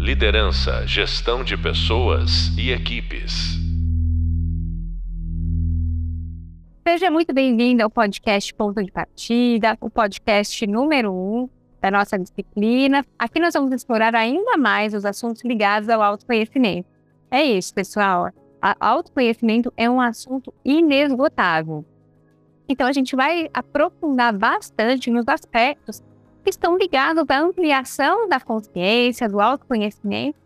Liderança, gestão de pessoas e equipes. Seja muito bem-vindo ao podcast Ponto de Partida, o podcast número um da nossa disciplina. Aqui nós vamos explorar ainda mais os assuntos ligados ao autoconhecimento. É isso, pessoal. A autoconhecimento é um assunto inesgotável. Então, a gente vai aprofundar bastante nos aspectos estão ligados à ampliação da consciência, do autoconhecimento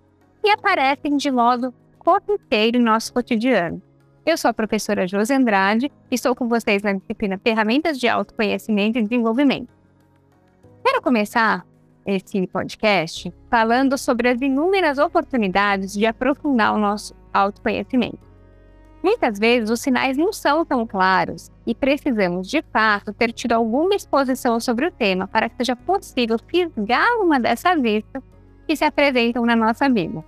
e aparecem de modo corriqueiro em nosso cotidiano. Eu sou a professora Josi Andrade e estou com vocês na disciplina Ferramentas de Autoconhecimento e Desenvolvimento. Quero começar esse podcast falando sobre as inúmeras oportunidades de aprofundar o nosso autoconhecimento. Muitas vezes os sinais não são tão claros e precisamos, de fato, ter tido alguma exposição sobre o tema para que seja possível fisgar uma dessas vistas que se apresentam na nossa vida.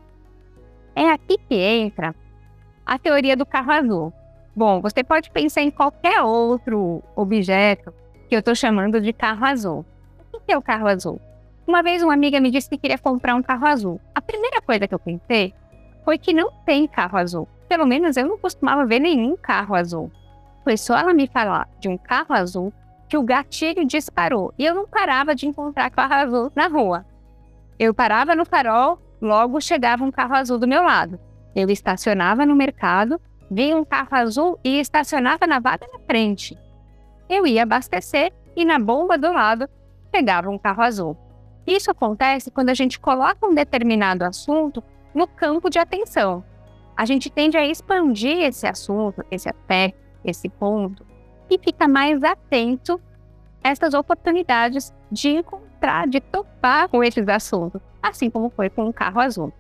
É aqui que entra a teoria do carro azul. Bom, você pode pensar em qualquer outro objeto que eu estou chamando de carro azul. O que é o carro azul? Uma vez uma amiga me disse que queria comprar um carro azul. A primeira coisa que eu pensei foi que não tem carro azul. Pelo menos eu não costumava ver nenhum carro azul. Foi só ela me falar de um carro azul que o gatilho disparou e eu não parava de encontrar carro azul na rua. Eu parava no farol, logo chegava um carro azul do meu lado. Eu estacionava no mercado, via um carro azul e estacionava na vaga na frente. Eu ia abastecer e na bomba do lado pegava um carro azul. Isso acontece quando a gente coloca um determinado assunto no campo de atenção a gente tende a expandir esse assunto, esse aspecto, esse ponto, e fica mais atento a essas oportunidades de encontrar, de topar com esses assuntos, assim como foi com o carro azul.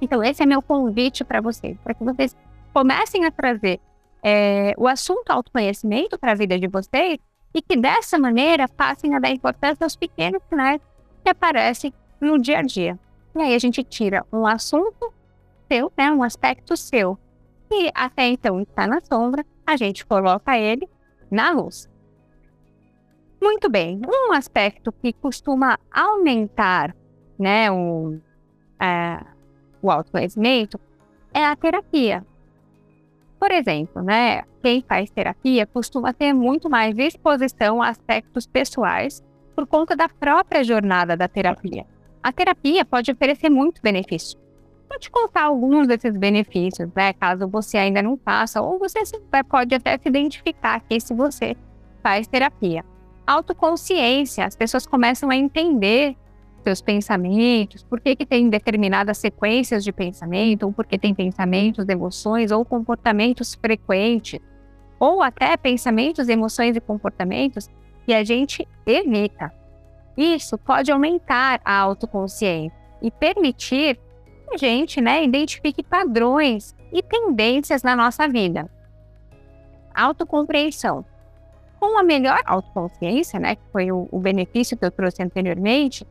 Então, esse é meu convite para vocês, para que vocês comecem a trazer é, o assunto autoconhecimento para a vida de vocês e que dessa maneira passem a dar importância aos pequenos sinais que aparecem no dia a dia. E aí a gente tira um assunto seu, né, um aspecto seu, e até então está na sombra, a gente coloca ele na luz. Muito bem, um aspecto que costuma aumentar né, o, é, o autoconhecimento é a terapia. Por exemplo, né, quem faz terapia costuma ter muito mais exposição a aspectos pessoais por conta da própria jornada da terapia. A terapia pode oferecer muito benefício, Vou te contar alguns desses benefícios, né? Caso você ainda não faça, ou você pode até se identificar aqui se você faz terapia. Autoconsciência, as pessoas começam a entender seus pensamentos, por que, que tem determinadas sequências de pensamento, ou por que tem pensamentos, emoções ou comportamentos frequentes, ou até pensamentos, emoções e comportamentos que a gente evita. Isso pode aumentar a autoconsciência e permitir a gente né, identifique padrões e tendências na nossa vida. Autocompreensão. Com a melhor autoconsciência, né, que foi o, o benefício que eu trouxe anteriormente,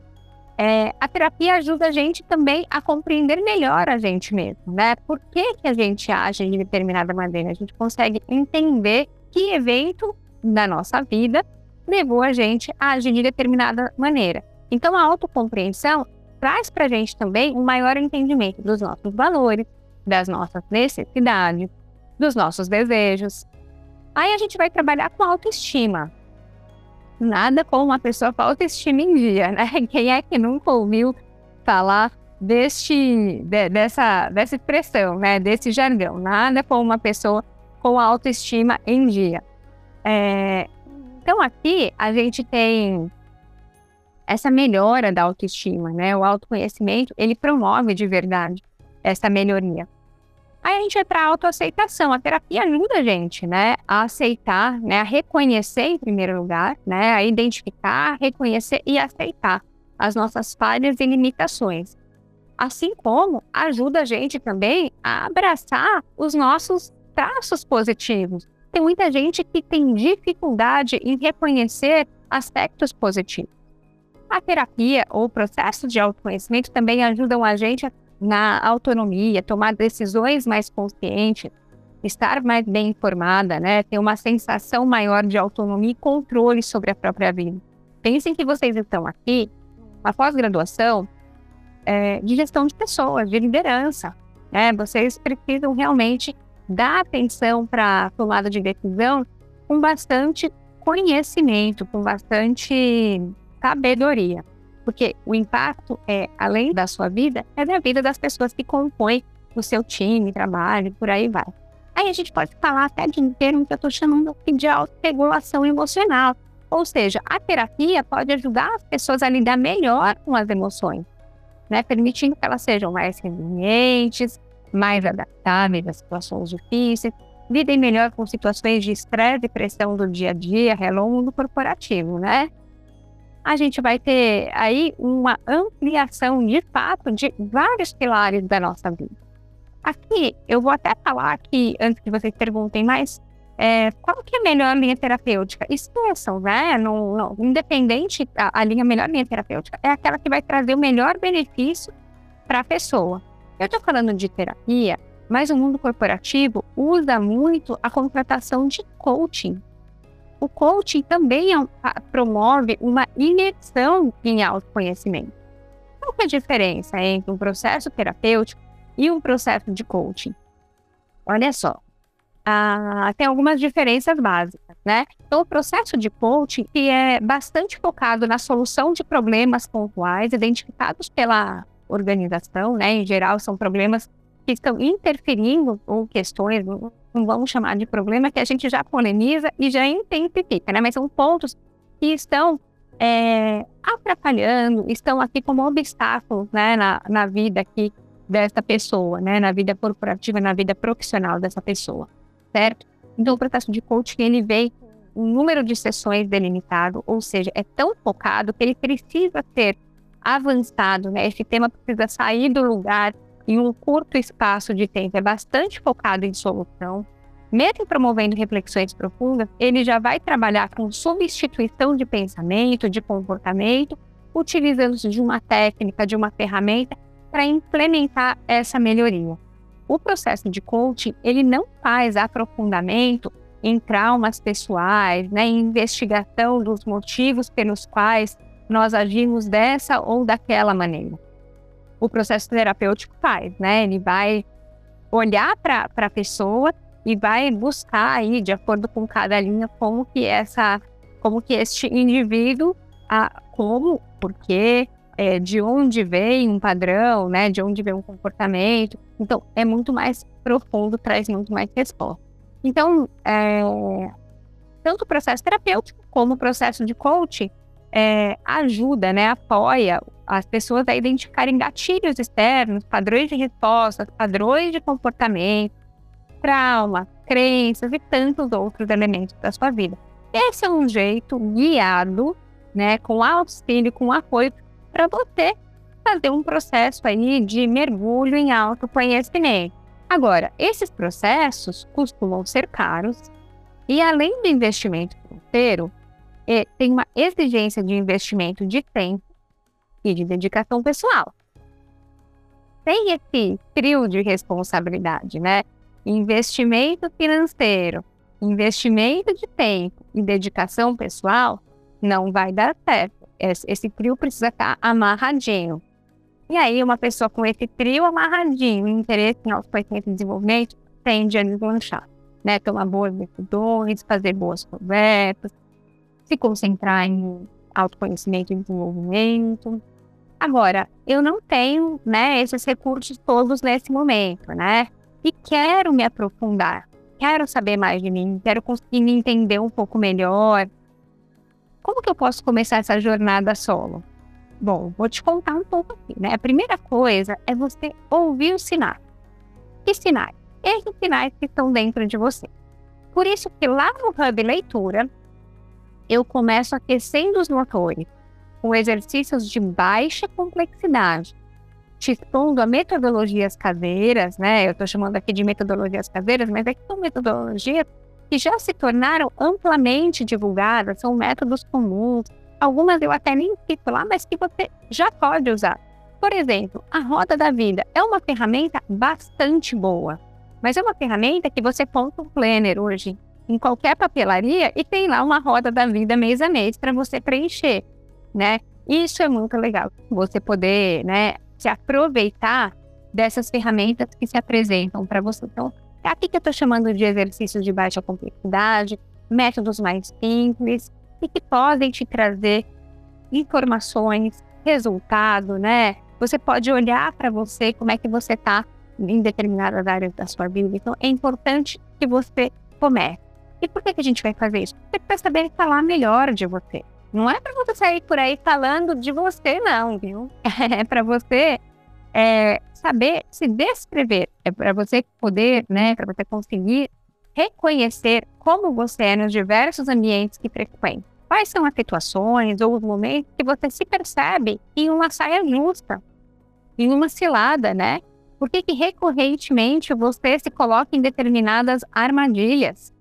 é, a terapia ajuda a gente também a compreender melhor a gente mesmo, né? Por que, que a gente age de determinada maneira? A gente consegue entender que evento da nossa vida levou a gente a agir de determinada maneira. Então, a autocompreensão traz para a gente também um maior entendimento dos nossos valores, das nossas necessidades, dos nossos desejos. Aí a gente vai trabalhar com autoestima. Nada como uma pessoa com autoestima em dia, né? Quem é que nunca ouviu falar deste, de, dessa, dessa expressão, né? Desse jargão? Nada como uma pessoa com autoestima em dia. É, então aqui a gente tem essa melhora da autoestima, né? O autoconhecimento, ele promove de verdade essa melhoria. Aí a gente vai para a autoaceitação. A terapia ajuda a gente, né, a aceitar, né, a reconhecer em primeiro lugar, né, a identificar, reconhecer e aceitar as nossas falhas e limitações. Assim como ajuda a gente também a abraçar os nossos traços positivos. Tem muita gente que tem dificuldade em reconhecer aspectos positivos. A terapia ou o processo de autoconhecimento também ajudam a gente na autonomia, tomar decisões mais conscientes, estar mais bem informada, né? Ter uma sensação maior de autonomia e controle sobre a própria vida. Pensem que vocês estão aqui, uma pós-graduação, é, de gestão de pessoas, de liderança. Né? Vocês precisam realmente dar atenção para a tomada de decisão com bastante conhecimento, com bastante sabedoria. Porque o impacto é, além da sua vida, é da vida das pessoas que compõem o seu time, trabalho, por aí vai. Aí a gente pode falar até de um termo que eu estou chamando de autorregulação emocional. Ou seja, a terapia pode ajudar as pessoas a lidar melhor com as emoções, né? permitindo que elas sejam mais resilientes, mais adaptáveis às situações difíceis, lidem melhor com situações de estresse e pressão do dia a dia, mundo corporativo, né? A gente vai ter aí uma ampliação de fato de vários pilares da nossa vida. Aqui, eu vou até falar que, antes que vocês perguntem mais, é, qual que é a melhor linha terapêutica? Esqueçam, né? Não, não, independente, a, a linha melhor linha terapêutica é aquela que vai trazer o melhor benefício para a pessoa. Eu estou falando de terapia, mas o mundo corporativo usa muito a contratação de coaching. O coaching também é um, promove uma imersão em autoconhecimento. Qual é a diferença entre um processo terapêutico e um processo de coaching? Olha só, ah, tem algumas diferenças básicas, né? Então, o processo de coaching que é bastante focado na solução de problemas pontuais identificados pela organização, né? Em geral, são problemas que estão interferindo ou questões, não vamos chamar de problema, que a gente já polemiza e já intensifica, né? Mas são pontos que estão é, atrapalhando, estão aqui como obstáculos, né? Na, na vida aqui dessa pessoa, né, na vida corporativa, na vida profissional dessa pessoa, certo? Então, o processo de coaching, ele vem com um número de sessões delimitado, ou seja, é tão focado que ele precisa ser avançado, né? Esse tema precisa sair do lugar em um curto espaço de tempo, é bastante focado em solução. Mesmo promovendo reflexões profundas, ele já vai trabalhar com substituição de pensamento, de comportamento, utilizando-se de uma técnica, de uma ferramenta para implementar essa melhoria. O processo de coaching, ele não faz aprofundamento em traumas pessoais, né, em investigação dos motivos pelos quais nós agimos dessa ou daquela maneira. O processo terapêutico faz, né? Ele vai olhar para a pessoa e vai buscar aí, de acordo com cada linha, como que essa, como que este indivíduo, a, como, por quê, é, de onde vem um padrão, né, de onde vem um comportamento. Então, é muito mais profundo, traz muito mais resposta. Então, é, tanto o processo terapêutico como o processo de coaching é, ajuda, né, apoia as pessoas a identificarem gatilhos externos, padrões de resposta, padrões de comportamento, trauma, crenças e tantos outros elementos da sua vida. Esse é um jeito guiado, né, com auxílio, com apoio para você fazer um processo aí de mergulho em autoconhecimento. Agora, esses processos costumam ser caros e além do investimento financeiro, é, tem uma exigência de investimento de tempo e de dedicação pessoal. Tem esse trio de responsabilidade, né? Investimento financeiro, investimento de tempo e dedicação pessoal não vai dar certo esse trio precisa estar amarradinho. E aí, uma pessoa com esse trio amarradinho, interesse em autoconhecimento e desenvolvimento, tende a deslanchar, né? Tomar boas decisões, fazer boas conversas, se concentrar em autoconhecimento e desenvolvimento. Agora, eu não tenho, né, esses recursos todos nesse momento, né? E quero me aprofundar, quero saber mais de mim, quero conseguir me entender um pouco melhor, como que eu posso começar essa jornada solo? Bom, vou te contar um pouco aqui, né? A primeira coisa é você ouvir os sinais. Que sinais? Esses sinais que estão dentro de você. Por isso que lá no Hub Leitura, eu começo aquecendo os motores com exercícios de baixa complexidade, te expondo a metodologias caseiras, né? Eu estou chamando aqui de metodologias caseiras, mas aqui são metodologias que já se tornaram amplamente divulgadas, são métodos comuns. Algumas eu até nem cito lá, mas que você já pode usar. Por exemplo, a roda da vida é uma ferramenta bastante boa, mas é uma ferramenta que você ponta um planner hoje em qualquer papelaria e tem lá uma roda da vida mês a mês para você preencher, né? Isso é muito legal. Você poder, né, se aproveitar dessas ferramentas que se apresentam para você. Então, é aqui que eu estou chamando de exercícios de baixa complexidade, métodos mais simples e que podem te trazer informações, resultado, né? Você pode olhar para você como é que você está em determinadas áreas da sua vida. Então, é importante que você comece. E por que, que a gente vai fazer isso? Porque para saber falar melhor de você. Não é para você sair por aí falando de você, não, viu? É para você é, saber se descrever, é para você poder, né, para você conseguir reconhecer como você é nos diversos ambientes que frequenta. Quais são as situações ou os momentos que você se percebe em uma saia justa, em uma cilada, né? Por que, que recorrentemente você se coloca em determinadas armadilhas?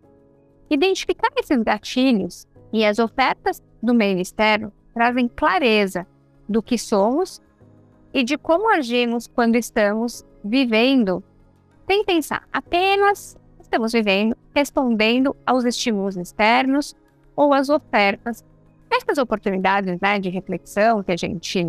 Identificar esses gatilhos e as ofertas do meio externo trazem clareza do que somos e de como agimos quando estamos vivendo, sem pensar, apenas estamos vivendo, respondendo aos estímulos externos ou às ofertas. Estas oportunidades né, de reflexão que a gente,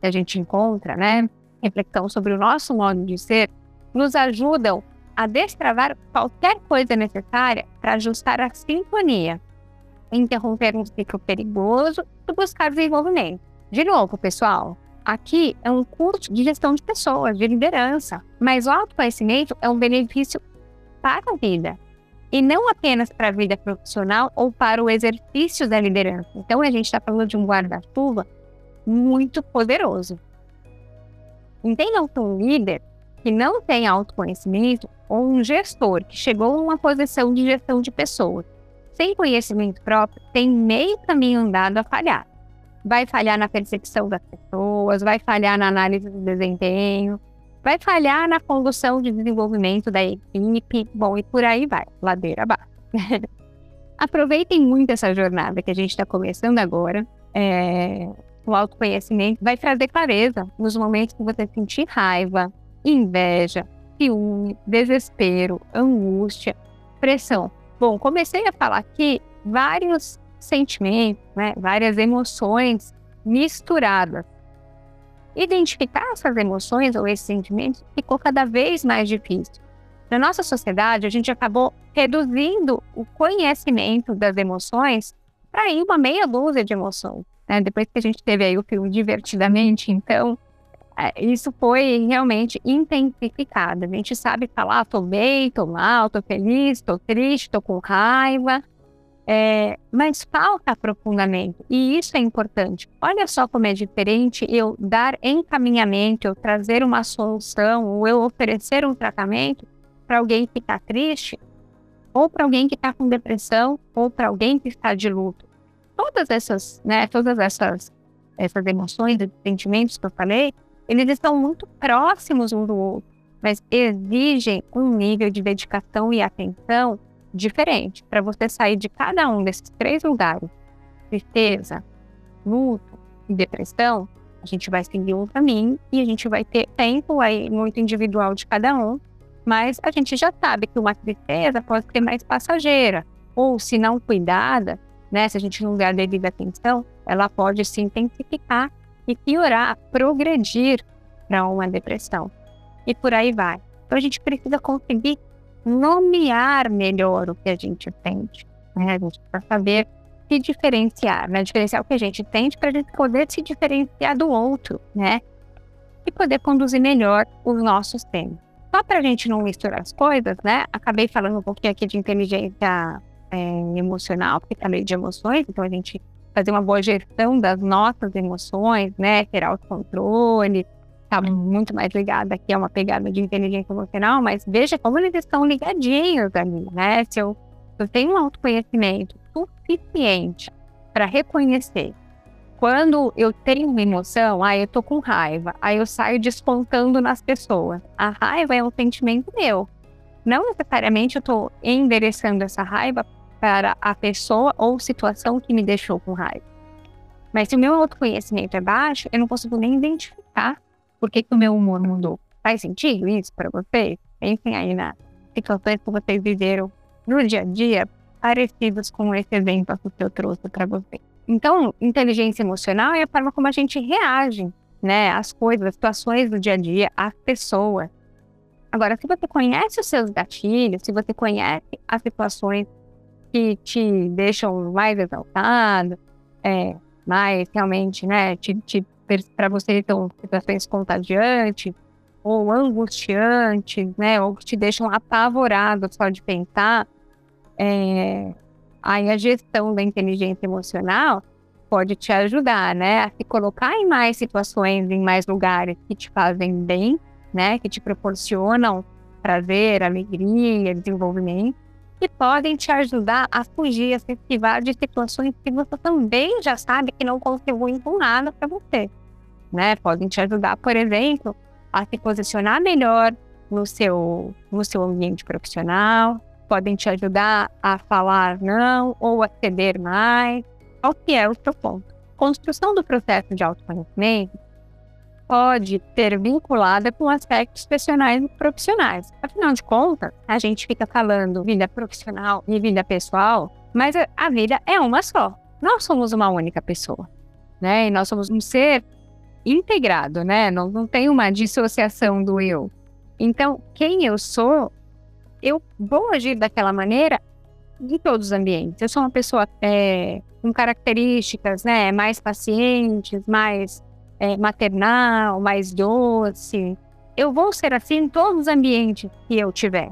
que a gente encontra, né, reflexão sobre o nosso modo de ser, nos ajudam a destravar qualquer coisa necessária para ajustar a sintonia, interromper um ciclo perigoso e buscar desenvolvimento. De novo, pessoal, Aqui é um curso de gestão de pessoas, de liderança, mas o autoconhecimento é um benefício para a vida e não apenas para a vida profissional ou para o exercício da liderança. Então a gente está falando de um guarda-chuva muito poderoso. Entendam que um líder que não tem autoconhecimento ou um gestor que chegou a uma posição de gestão de pessoas sem conhecimento próprio tem meio caminho andado a falhar vai falhar na percepção das pessoas, vai falhar na análise do desempenho, vai falhar na condução de desenvolvimento da equipe, bom, e por aí vai, ladeira abaixo. Aproveitem muito essa jornada que a gente está começando agora. É, o autoconhecimento vai trazer clareza nos momentos que você sentir raiva, inveja, ciúme, desespero, angústia, pressão. Bom, comecei a falar aqui vários sentimentos, né, várias emoções misturadas. Identificar essas emoções ou esses sentimentos ficou cada vez mais difícil. Na nossa sociedade, a gente acabou reduzindo o conhecimento das emoções para ir uma meia dúzia de emoções. Né? Depois que a gente teve aí o filme Divertidamente, então, isso foi realmente intensificado. A gente sabe falar, tô bem, tô mal, tô feliz, tô triste, tô com raiva, é, mas falta aprofundamento, e isso é importante. Olha só como é diferente eu dar encaminhamento, eu trazer uma solução, ou eu oferecer um tratamento para alguém que está triste, ou para alguém que está com depressão, ou para alguém que está de luto. Todas essas, né, todas essas, essas emoções, sentimentos que eu falei, eles estão muito próximos um do outro, mas exigem um nível de dedicação e atenção diferente. Para você sair de cada um desses três lugares, tristeza, luto e depressão, a gente vai seguir um caminho e a gente vai ter tempo aí muito individual de cada um, mas a gente já sabe que uma tristeza pode ser mais passageira, ou se não cuidada, né, se a gente não der a devida atenção, ela pode se intensificar e piorar, progredir para uma depressão. E por aí vai. Então a gente precisa conseguir nomear melhor o que a gente sente, né? A gente para saber se diferenciar, né? Diferenciar o que a gente sente para a gente poder se diferenciar do outro, né? E poder conduzir melhor os nossos temas. Só para a gente não misturar as coisas, né? Acabei falando um pouquinho aqui de inteligência é, emocional, porque falei de emoções, então a gente fazer uma boa gestão das nossas emoções, né? Ter autocontrole, está muito mais ligada aqui a uma pegada de inteligência emocional, mas veja como eles estão ligadinhos ali, né? Se eu, se eu tenho um autoconhecimento suficiente para reconhecer quando eu tenho uma emoção, ah, eu tô com raiva, aí eu saio descontando nas pessoas. A raiva é um sentimento meu. Não necessariamente eu tô endereçando essa raiva para a pessoa ou situação que me deixou com raiva. Mas se o meu autoconhecimento é baixo, eu não consigo nem identificar por que, que o meu humor mudou? Faz sentido isso para vocês? Pensem aí nas situações que vocês viveram no dia a dia, parecidos com esse exemplo que eu trouxe para vocês. Então, inteligência emocional é a forma como a gente reage né, as coisas, as situações do dia a dia, as pessoas. Agora, se você conhece os seus gatilhos, se você conhece as situações que te deixam mais exaltado, é, mais realmente, né, te, te para você são situações contagiantes ou angustiantes, né, ou que te deixam apavorado só de pensar, é, aí a gestão da inteligência emocional pode te ajudar, né, a se colocar em mais situações, em mais lugares que te fazem bem, né, que te proporcionam prazer, alegria, desenvolvimento, e podem te ajudar a fugir, a se esquivar de situações que você também já sabe que não contribuem com nada para você, né? Podem te ajudar, por exemplo, a se posicionar melhor no seu, no seu ambiente profissional, podem te ajudar a falar não ou a ceder mais. Qual que é o seu ponto? Construção do processo de autoconhecimento pode ser vinculada com aspectos pessoais e profissionais. Afinal de contas, a gente fica falando vida profissional e vida pessoal, mas a vida é uma só. Nós somos uma única pessoa, né? E nós somos um ser integrado, né? Não, não tem uma dissociação do eu. Então, quem eu sou, eu vou agir daquela maneira em todos os ambientes. Eu sou uma pessoa é, com características, né, mais pacientes, mais é, maternal, mais doce. Eu vou ser assim em todos os ambientes que eu tiver.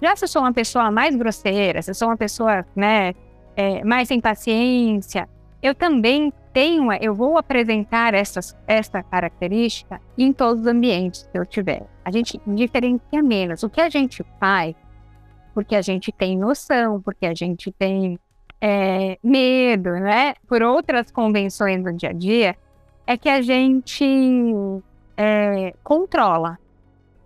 Já se eu sou uma pessoa mais grosseira, se eu sou uma pessoa né, é, mais sem paciência, eu também tenho, eu vou apresentar essas, essa característica em todos os ambientes que eu tiver. A gente diferencia menos. O que a gente faz, porque a gente tem noção, porque a gente tem é, medo, né? Por outras convenções do dia a dia, é que a gente é, controla.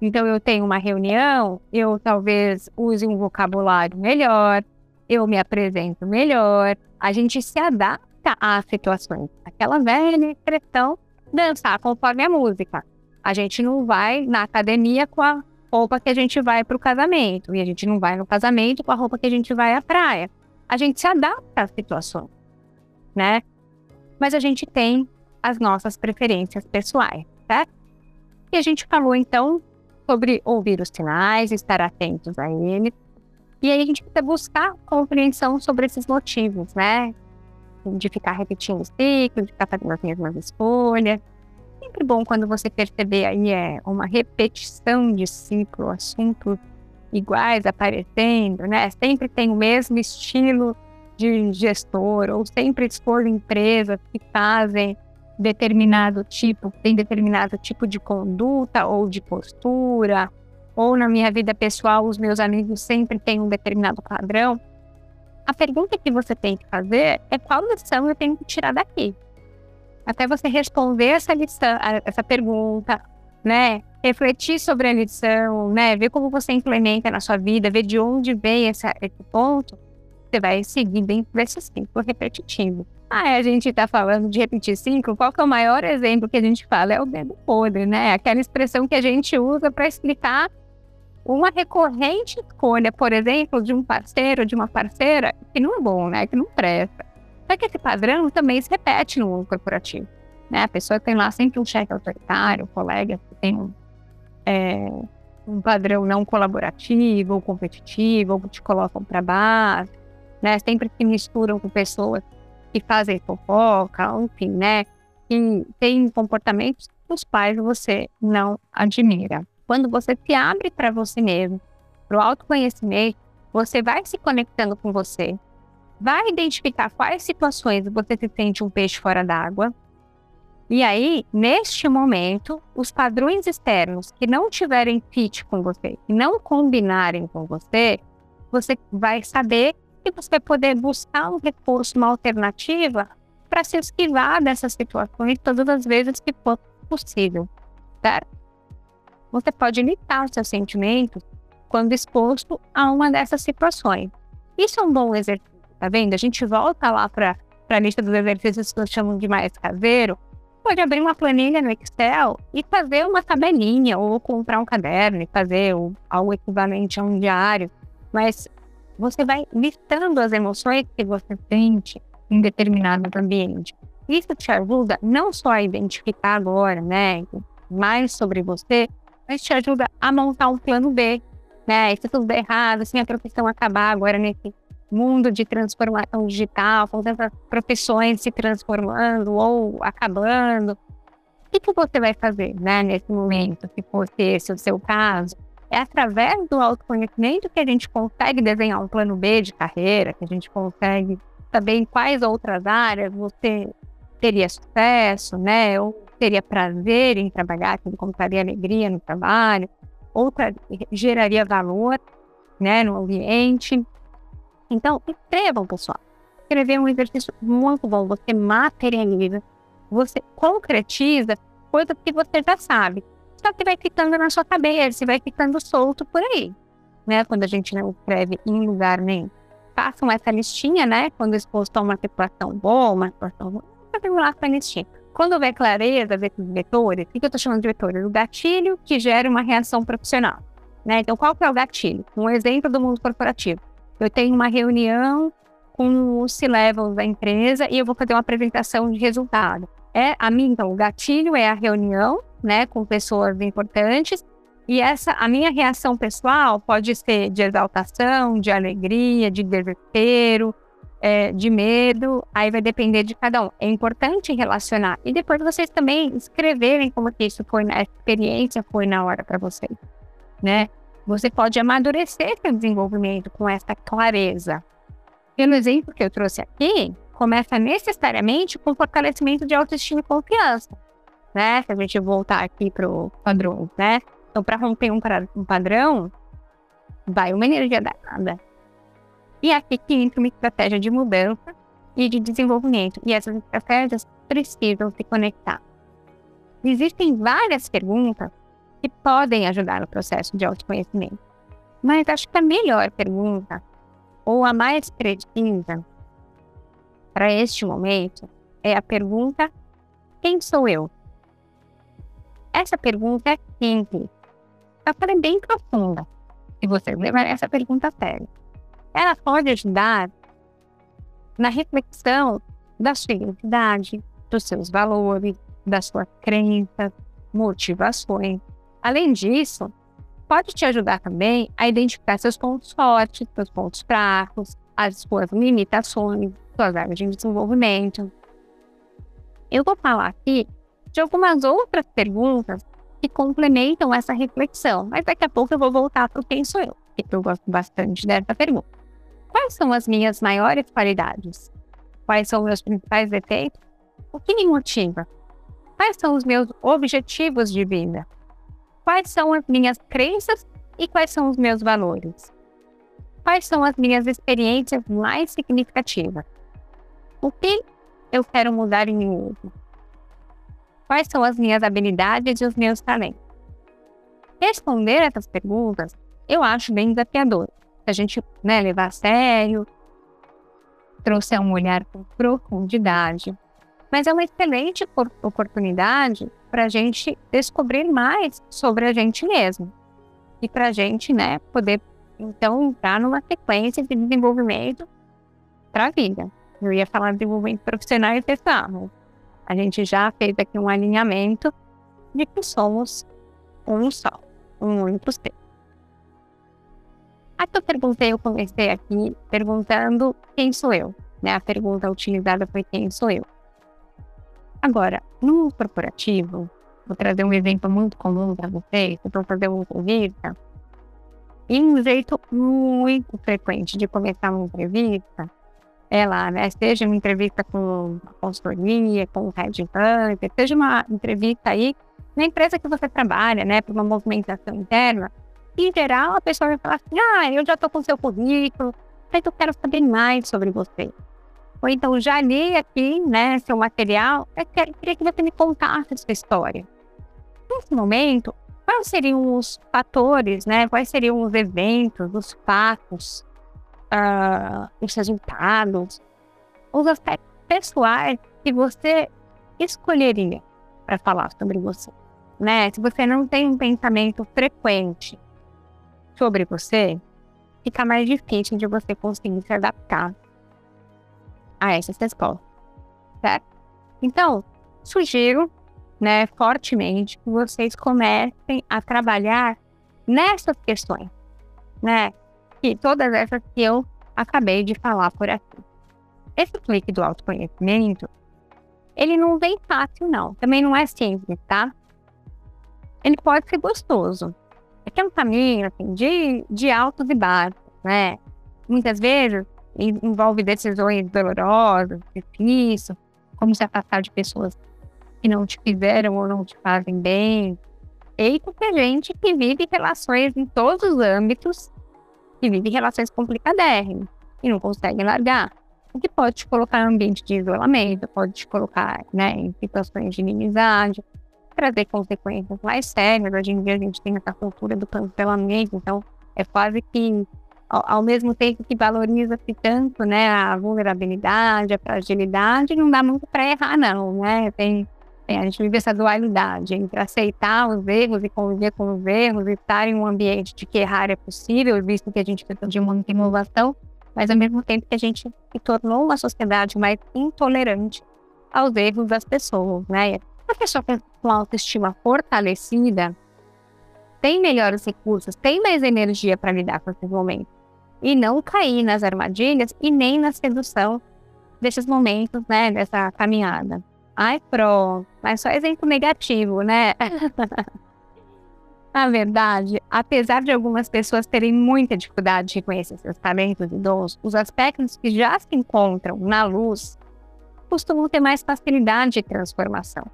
Então, eu tenho uma reunião, eu talvez use um vocabulário melhor, eu me apresento melhor, a gente se adapta às situações. Aquela velha expressão, dançar conforme a música. A gente não vai na academia com a roupa que a gente vai para o casamento, e a gente não vai no casamento com a roupa que a gente vai à praia. A gente se adapta às situações, né? Mas a gente tem as nossas preferências pessoais, certo? E a gente falou então sobre ouvir os sinais, estar atentos a eles. E aí a gente precisa buscar compreensão sobre esses motivos, né? De ficar repetindo o ciclo, de ficar fazendo as mesmas escolhas. Sempre bom quando você perceber aí é uma repetição de ciclo, assuntos iguais aparecendo, né? Sempre tem o mesmo estilo de gestor, ou sempre escolho empresas que fazem determinado tipo, tem determinado tipo de conduta ou de postura, ou na minha vida pessoal, os meus amigos sempre têm um determinado padrão. A pergunta que você tem que fazer é qual lição eu tenho que tirar daqui. Até você responder essa lição, essa pergunta, né? Refletir sobre a lição, né? Ver como você implementa na sua vida, ver de onde vem esse ponto, você vai seguir dentro desse ciclo repetitivo. Ah, a gente está falando de repetir ciclo, qual que é o maior exemplo que a gente fala? É o dedo podre, né? Aquela expressão que a gente usa para explicar uma recorrente escolha, por exemplo, de um parceiro, de uma parceira, que não é bom, né? Que não presta. Só que esse padrão também se repete no mundo corporativo. Né? A pessoa tem lá sempre um chefe autoritário, um colega que tem um, é, um padrão não colaborativo ou competitivo, ou que te colocam para baixo, né? Sempre se misturam com pessoas que fazem fofoca, enfim, né? Que tem comportamentos que os pais você não admira. Quando você se abre para você mesmo, para o autoconhecimento, você vai se conectando com você, vai identificar quais situações você se sente um peixe fora d'água. E aí, neste momento, os padrões externos que não tiverem fit com você, que não combinarem com você, você vai saber e você poder buscar um recurso, uma alternativa para se esquivar dessas situações todas as vezes que for possível, certo? Você pode limitar seus sentimentos quando exposto a uma dessas situações. Isso é um bom exercício, tá vendo? A gente volta lá para a lista dos exercícios que nós chamamos de mais caseiro, pode abrir uma planilha no Excel e fazer uma tabelinha, ou comprar um caderno e fazer algo equivalente a um diário. Mas você vai listando as emoções que você sente em determinado ambiente. isso te ajuda não só a identificar agora, né, mais sobre você, mas te ajuda a montar um plano B, né? se tudo der errado, se a profissão acabar agora nesse mundo de transformação digital, com tantas profissões se transformando ou acabando, o que, que você vai fazer, né, nesse momento, se fosse esse o seu caso? É através do autoconhecimento que a gente consegue desenhar um plano B de carreira, que a gente consegue saber em quais outras áreas você teria sucesso, né? Ou teria prazer em trabalhar, que encontraria alegria no trabalho, ou geraria valor, né, no ambiente. Então, escrevam, pessoal. Escrever é um exercício muito bom. Você materializa, você concretiza coisas que você já sabe. Só que vai ficando na sua cabeça, vai ficando solto por aí, né? Quando a gente não escreve em lugar nenhum. Façam essa listinha, né? Quando exposto a uma situação boa, uma situação ruim, lá essa listinha. Quando houver clareza desses vetores, o que eu estou chamando de vetores? O gatilho que gera uma reação profissional. Né? Então, qual que é o gatilho? Um exemplo do mundo corporativo. Eu tenho uma reunião com os C-levels da empresa e eu vou fazer uma apresentação de resultado. É a minha, então, o gatilho é a reunião, né, com pessoas importantes, e essa, a minha reação pessoal pode ser de exaltação, de alegria, de desespero, é, de medo, aí vai depender de cada um. É importante relacionar. E depois vocês também escreverem como que isso foi, na experiência foi na hora para vocês, né? Você pode amadurecer seu desenvolvimento com essa clareza. Pelo exemplo que eu trouxe aqui, começa necessariamente com fortalecimento de autoestima e confiança, né? Se a gente voltar aqui para o padrão, né? Então, para romper um, um padrão, vai uma energia danada. E é aqui que entra uma estratégia de mudança e de desenvolvimento. E essas estratégias precisam se conectar. Existem várias perguntas que podem ajudar no processo de autoconhecimento. Mas acho que a melhor pergunta, ou a mais precisa para este momento, é a pergunta: quem sou eu? Essa pergunta é simples, ela é bem profunda, se você levar essa pergunta a sério ela pode ajudar na reflexão da sua identidade, dos seus valores, das suas crenças, motivações. Além disso, pode te ajudar também a identificar seus pontos fortes, seus pontos fracos, as suas limitações, suas áreas de desenvolvimento. Eu vou falar aqui de algumas outras perguntas que complementam essa reflexão, mas daqui a pouco eu vou voltar para o quem sou eu, porque eu gosto bastante dessa pergunta. Quais são as minhas maiores qualidades? Quais são os meus principais defeitos? O que me motiva? Quais são os meus objetivos de vida? Quais são as minhas crenças e quais são os meus valores? Quais são as minhas experiências mais significativas? O que eu quero mudar em mim mesmo? Quais são as minhas habilidades e os meus talentos? Responder essas perguntas eu acho bem desafiador a gente né, levar a sério, trouxer um olhar com profundidade. Mas é uma excelente oportunidade para a gente descobrir mais sobre a gente mesmo. E para a gente né, poder, então, entrar numa sequência de desenvolvimento para a vida. Eu ia falar de desenvolvimento profissional e pessoal, a gente já fez aqui um alinhamento de que somos um só, um único ser. A que eu perguntei, eu comecei aqui perguntando quem sou eu. Né? A pergunta utilizada foi quem sou eu. Agora, no corporativo, vou trazer um exemplo muito comum para vocês, eu fazer uma entrevista. E um jeito muito frequente de começar uma entrevista é lá, né? Seja uma entrevista com uma consultoria, com um headhunter, seja uma entrevista aí na empresa que você trabalha, né? Para uma movimentação interna em geral, a pessoa vai falar assim: ah, eu já estou com seu currículo, mas eu quero saber mais sobre você. Ou então, já li aqui, né, seu material, eu queria que você me contasse a sua história. Nesse momento, quais seriam os fatores, né, quais seriam os eventos, os fatos, uh, os resultados, os aspectos pessoais que você escolheria para falar sobre você? Né? Se você não tem um pensamento frequente sobre você, fica mais difícil de você conseguir se adaptar a essas respostas, certo? Então, sugiro, né, fortemente que vocês comecem a trabalhar nessas questões, né? Que todas essas que eu acabei de falar por aqui. Esse clique do autoconhecimento, ele não vem fácil, não. Também não é simples, tá? Ele pode ser gostoso. É que um caminho, assim, de, de altos e baixos, né? Muitas vezes envolve decisões dolorosas, difíceis, como se afastar de pessoas que não te fizeram ou não te fazem bem. E tem gente que vive relações em todos os âmbitos, que vive relações complicadérrimas e não consegue largar. O que pode te colocar em ambiente de isolamento, pode te colocar né, em situações de inimizade, trazer consequências mais sérias. Hoje em dia a gente tem essa cultura do cancelamento, então é quase que ao, mesmo tempo que valoriza-se tanto, né, a vulnerabilidade, a fragilidade, não dá muito para errar, não, né? Tem, tem, a gente vive essa dualidade entre aceitar os erros e conviver com os erros, e estar em um ambiente de que errar é possível, visto que a gente precisa de muita inovação, mas ao mesmo tempo que a gente se tornou uma sociedade mais intolerante aos erros das pessoas, né? A pessoa com autoestima fortalecida tem melhores recursos, tem mais energia para lidar com esses momentos e não cair nas armadilhas e nem na sedução desses momentos, né, dessa caminhada. Ai, pronto, mas só exemplo negativo, né? Na verdade, apesar de algumas pessoas terem muita dificuldade de reconhecer seus talentos dons, os aspectos que já se encontram na luz costumam ter mais facilidade de transformação.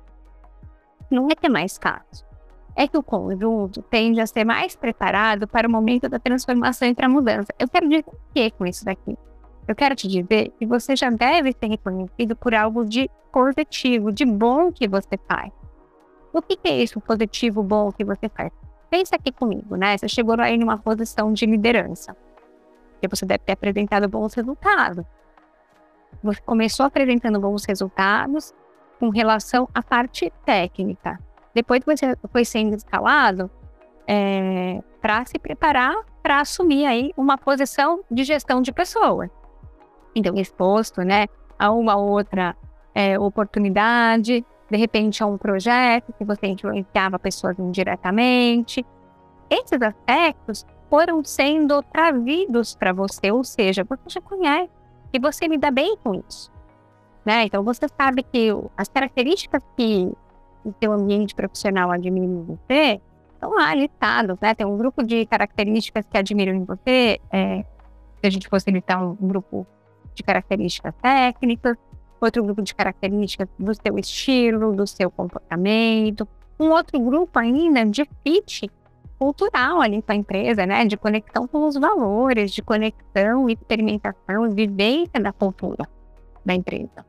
Não é que é mais fácil, é que o conjunto tende a ser mais preparado para o momento da transformação e para a mudança. Eu quero dizer o que com isso daqui? Eu quero te dizer que você já deve ser reconhecido por algo de positivo, de bom que você faz. O que, é isso, positivo, bom que você faz? Pensa aqui comigo, né? Você chegou aí numa posição de liderança. Porque você deve ter apresentado bons resultados. Você começou apresentando bons resultados com relação à parte técnica depois que você foi sendo escalado, é, para se preparar para assumir aí uma posição de gestão de pessoas. Então, exposto né, a uma outra é, oportunidade, de repente a um projeto que você influenciava pessoas indiretamente. Esses aspectos foram sendo trazidos para você, ou seja, você já conhece e você lida bem com isso. Né? Então, você sabe que as características que o seu ambiente profissional admira em você, estão lá listados, né? Tem um grupo de características que admiram em você, é, se a gente fosse listar um, grupo de características técnicas, outro grupo de características do seu estilo, do seu comportamento, um outro grupo ainda de fit cultural ali com a empresa, né? De conexão com os valores, de conexão, experimentação, vivência da cultura da empresa.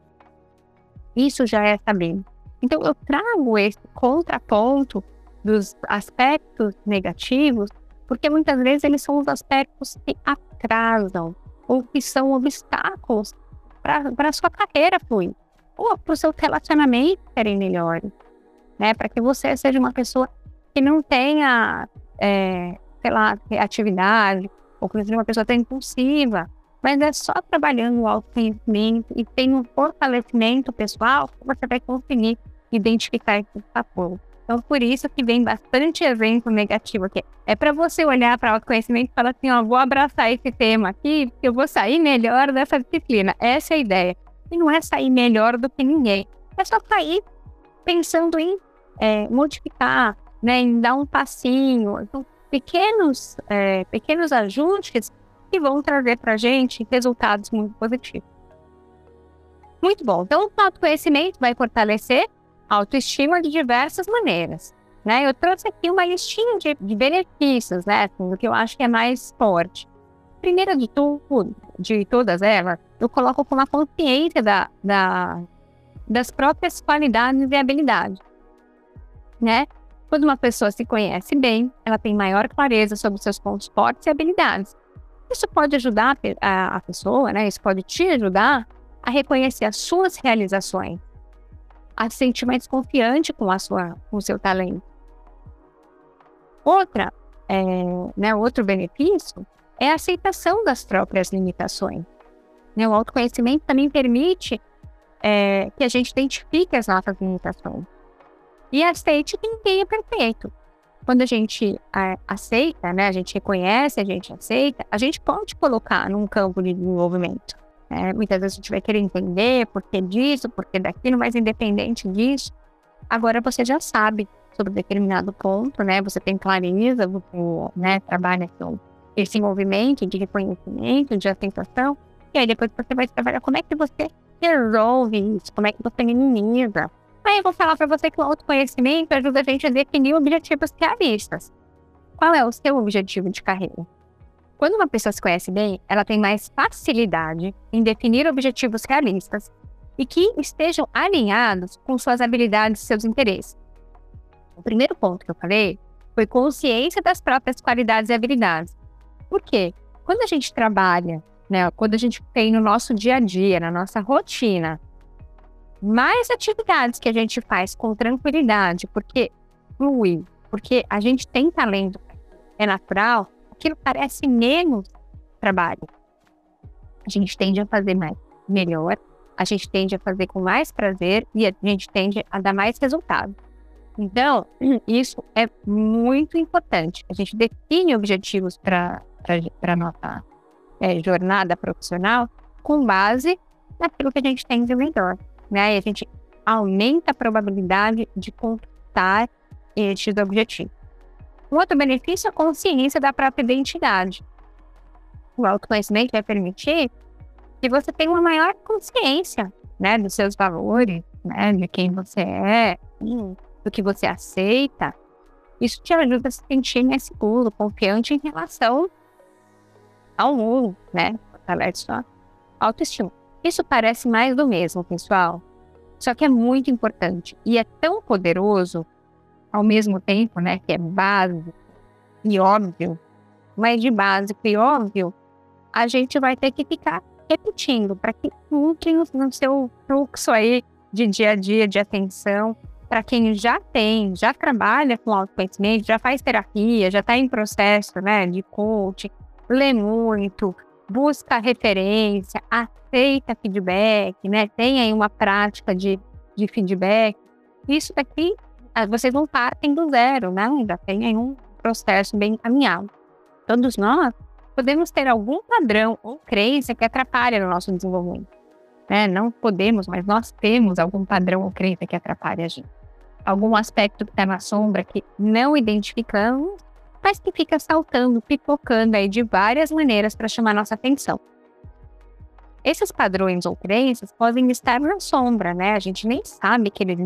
Isso já é saber então, eu trago esse contraponto dos aspectos negativos, porque muitas vezes eles são os aspectos que atrasam ou que são obstáculos para a sua carreira fluir, ou para o seu relacionamento serem melhores, né? Para que você seja uma pessoa que não tenha, é, sei lá, criatividade, ou que seja uma pessoa tão impulsiva, mas é só trabalhando o autoconhecimento e tem um fortalecimento pessoal que você vai conseguir identificar esse fator. Então, por isso que vem bastante exemplo negativo aqui. É para você olhar para o autoconhecimento e falar assim, ó, vou abraçar esse tema aqui, porque eu vou sair melhor dessa disciplina. Essa é a ideia. E não é sair melhor do que ninguém. É só sair pensando em é, modificar, né, em dar um passinho. Então, pequenos, é, pequenos ajustes que vão trazer para a gente resultados muito positivos. Muito bom. Então, o autoconhecimento vai fortalecer autoestima de diversas maneiras. Né? Eu trouxe aqui uma listinha de, de benefícios, né? Assim, do que eu acho que é mais forte. Primeiro de tudo, de todas elas, eu coloco como a consciência da, da, das próprias qualidades e habilidades. Né? Quando uma pessoa se conhece bem, ela tem maior clareza sobre seus pontos fortes e habilidades. Isso pode ajudar a, a pessoa, né? Isso pode te ajudar a reconhecer as suas realizações a se sentir mais confiante com, a sua, com o seu talento. Outra, é, né, outro benefício é a aceitação das próprias limitações. Né, o autoconhecimento também permite é, que a gente identifique as nossas limitações. E aceite que ninguém é perfeito. Quando a gente é, aceita, né, a gente reconhece, a gente aceita, a gente pode colocar num campo de desenvolvimento. Né? Muitas vezes a gente vai querer entender por que disso, por que daquilo, mas independente disso, agora você já sabe sobre determinado ponto, né? Você tem clareza, você né, trabalha com esse movimento de reconhecimento, de aceitação, e aí depois você vai trabalhar como é que você resolve isso, como é que você minimiza. Aí eu vou falar para você que o autoconhecimento ajuda a gente a definir objetivos realistas. Qual é o seu objetivo de carreira? Quando uma pessoa se conhece bem, ela tem mais facilidade em definir objetivos realistas e que estejam alinhados com suas habilidades e seus interesses. O primeiro ponto que eu falei foi consciência das próprias qualidades e habilidades. Por quê? Quando a gente trabalha né? Quando a gente tem no nosso dia a dia, na nossa rotina, mais atividades que a gente faz com tranquilidade, porque flui, porque a gente tem talento, é natural, aquilo parece menos trabalho. A gente tende a fazer mais, melhor, a gente tende a fazer com mais prazer e a gente tende a dar mais resultado. Então, isso é muito importante. A gente define objetivos para a nossa é, jornada profissional com base naquilo que a gente tem de melhor, né? E a gente aumenta a probabilidade de conquistar estes objetivos. Um outro benefício é a consciência da própria identidade. O autoconhecimento vai permitir que você tenha uma maior consciência, né, dos seus valores, né, de quem você é, do que você aceita. Isso te ajuda a se sentir mais seguro, confiante em relação ao mundo, né? Fortalece sua autoestima. Isso parece mais do mesmo, pessoal. Só que é muito importante e é tão poderoso ao mesmo tempo, né? Que é básico e óbvio, mas de básico e óbvio, a gente vai ter que ficar repetindo para que entre no seu fluxo aí de dia a dia de atenção. Para quem já tem, já trabalha com autoconhecimento, já faz terapia, já está em processo né, de coaching, lê muito, busca referência, aceita feedback, né? Tem aí uma prática de, de feedback. Isso daqui, vocês não partem do zero, né? Já tem aí um processo bem encaminhado. Todos nós podemos ter algum padrão ou crença que atrapalha no nosso desenvolvimento. Né? Não podemos, mas nós temos algum padrão ou crença que atrapalha a gente. Algum aspecto que está na sombra que não identificamos mas que fica saltando, pipocando aí de várias maneiras para chamar nossa atenção. Esses padrões ou crenças podem estar na sombra, né? A gente nem sabe que eles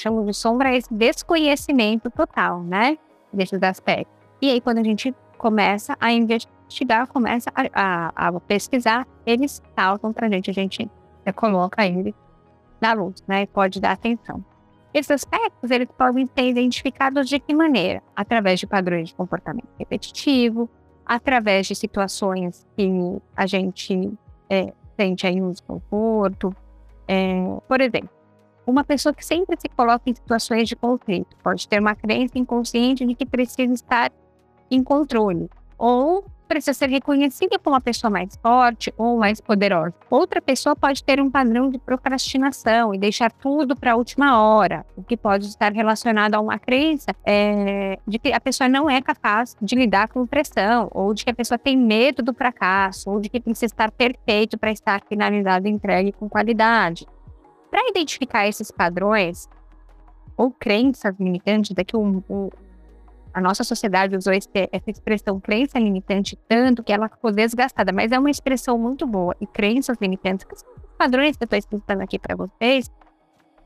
chamam de sombra esse desconhecimento total, né? Desses aspectos. E aí, quando a gente começa a investigar, começa a, a, a pesquisar, eles saltam para a gente, a gente coloca eles na luz, né? Pode dar atenção. Esses aspectos eles podem ser identificados de que maneira? Através de padrões de comportamento repetitivo, através de situações que a gente é, sente aí um desconforto. É, por exemplo, uma pessoa que sempre se coloca em situações de conflito pode ter uma crença inconsciente de que precisa estar em controle, ou precisa ser reconhecida como uma pessoa mais forte ou mais poderosa. Outra pessoa pode ter um padrão de procrastinação e deixar tudo para a última hora, o que pode estar relacionado a uma crença é, de que a pessoa não é capaz de lidar com pressão, ou de que a pessoa tem medo do fracasso, ou de que precisa estar perfeito para estar finalizado e entregue com qualidade. Para identificar esses padrões ou crenças limitantes, daqui um, um a nossa sociedade usou esse, essa expressão crença limitante tanto que ela ficou desgastada, mas é uma expressão muito boa. E crenças limitantes, que são os padrões que eu estou explicando aqui para vocês,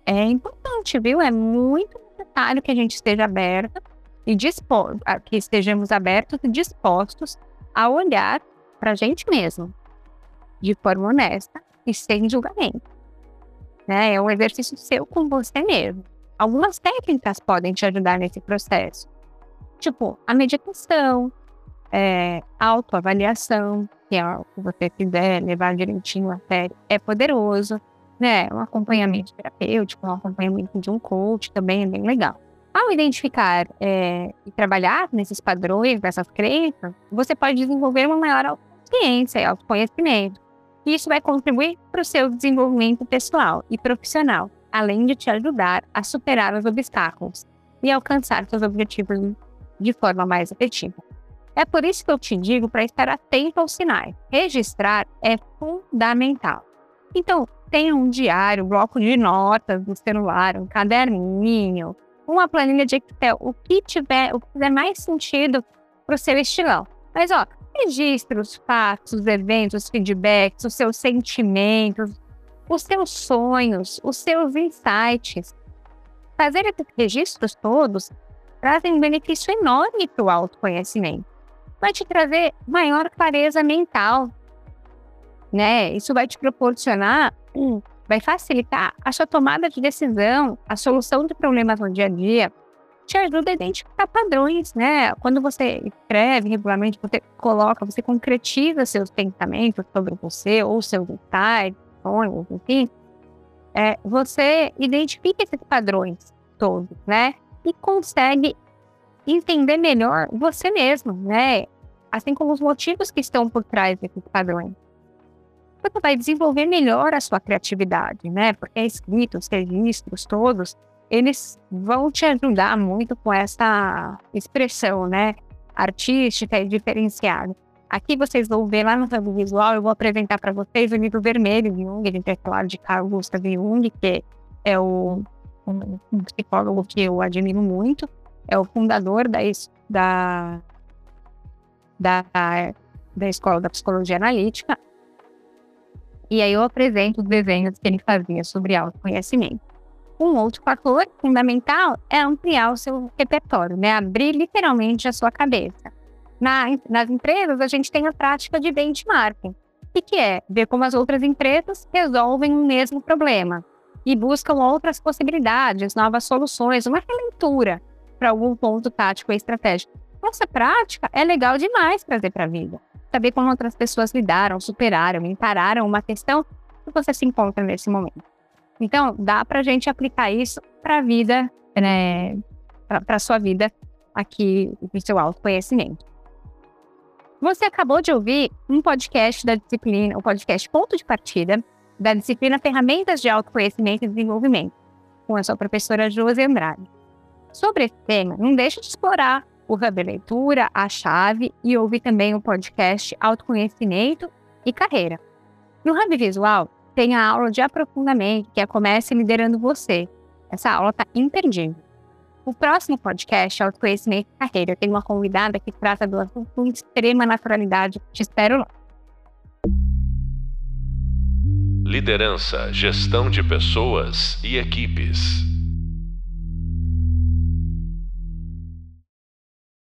é importante, viu? É muito necessário que a gente esteja aberto e disposto, que estejamos abertos e dispostos a olhar para a gente mesmo, de forma honesta e sem julgamento. Né? É um exercício seu com você mesmo. Algumas técnicas podem te ajudar nesse processo. Tipo, a meditação, é, autoavaliação, que é o que você quiser levar direitinho a sério, é poderoso, né? Um acompanhamento terapêutico, um acompanhamento de um coach também é bem legal. Ao identificar é, e trabalhar nesses padrões, nessas crenças, você pode desenvolver uma maior autoconsciência e autoconhecimento. Isso vai contribuir para o seu desenvolvimento pessoal e profissional, além de te ajudar a superar os obstáculos e alcançar seus objetivos de forma mais efetiva. É por isso que eu te digo para estar atento aos sinais. Registrar é fundamental. Então, tenha um diário, um bloco de notas no celular, um caderninho, uma planilha de Excel, o que tiver, o que fizer mais sentido para o seu estilão. Mas, ó, registre os fatos, os eventos, os feedbacks, os seus sentimentos, os seus sonhos, os seus insights. Fazer esses registros todos trazem um benefício enorme para o autoconhecimento. Vai te trazer maior clareza mental, né? Isso vai te proporcionar, hum, vai facilitar a sua tomada de decisão, a solução de problemas no dia a dia, te ajuda a identificar padrões, né? Quando você escreve regularmente, você coloca, você concretiza seus pensamentos sobre você, ou seus detalhes, sonhos, enfim, é, você identifica esses padrões todos, né? E consegue entender melhor você mesmo, né? Assim como os motivos que estão por trás desses padrões. Você vai desenvolver melhor a sua criatividade, né? Porque é escrito, os registros todos, eles vão te ajudar muito com essa expressão, né, artística e diferenciada. Aqui vocês vão ver lá no Hub Visual, eu vou apresentar para vocês o livro vermelho de Jung, de falar de Carl Gustav Jung, que é o, um, um psicólogo que eu admiro muito, é o fundador da, da, da, da Escola da Psicologia Analítica. E aí eu apresento os desenhos que ele fazia sobre autoconhecimento. Um outro fator fundamental é ampliar o seu repertório, né? Abrir literalmente a sua cabeça. Na, nas empresas, a gente tem a prática de benchmarking. O que é? Ver como as outras empresas resolvem o mesmo problema e buscam outras possibilidades, novas soluções, uma releitura para algum ponto tático e estratégico. Essa prática é legal demais trazer para a vida. Saber como outras pessoas lidaram, superaram, encararam uma questão que você se encontra nesse momento. Então, dá para a gente aplicar isso para a vida, né, para a sua vida aqui, no seu autoconhecimento. Você acabou de ouvir um podcast da disciplina, o podcast Ponto de Partida, da disciplina Ferramentas de Autoconhecimento e Desenvolvimento, com a sua professora Josi Andrade. Sobre esse tema, não deixe de explorar o Hub Leitura, a chave e ouvir também o podcast Autoconhecimento e Carreira. No Hub Visual, tem a aula de aprofundamento, que é Comece Liderando Você. Essa aula está imperdível. O próximo podcast, Autoconhecimento e Carreira, tem uma convidada que trata do assunto com extrema naturalidade. Te espero lá. Liderança, gestão de pessoas e equipes.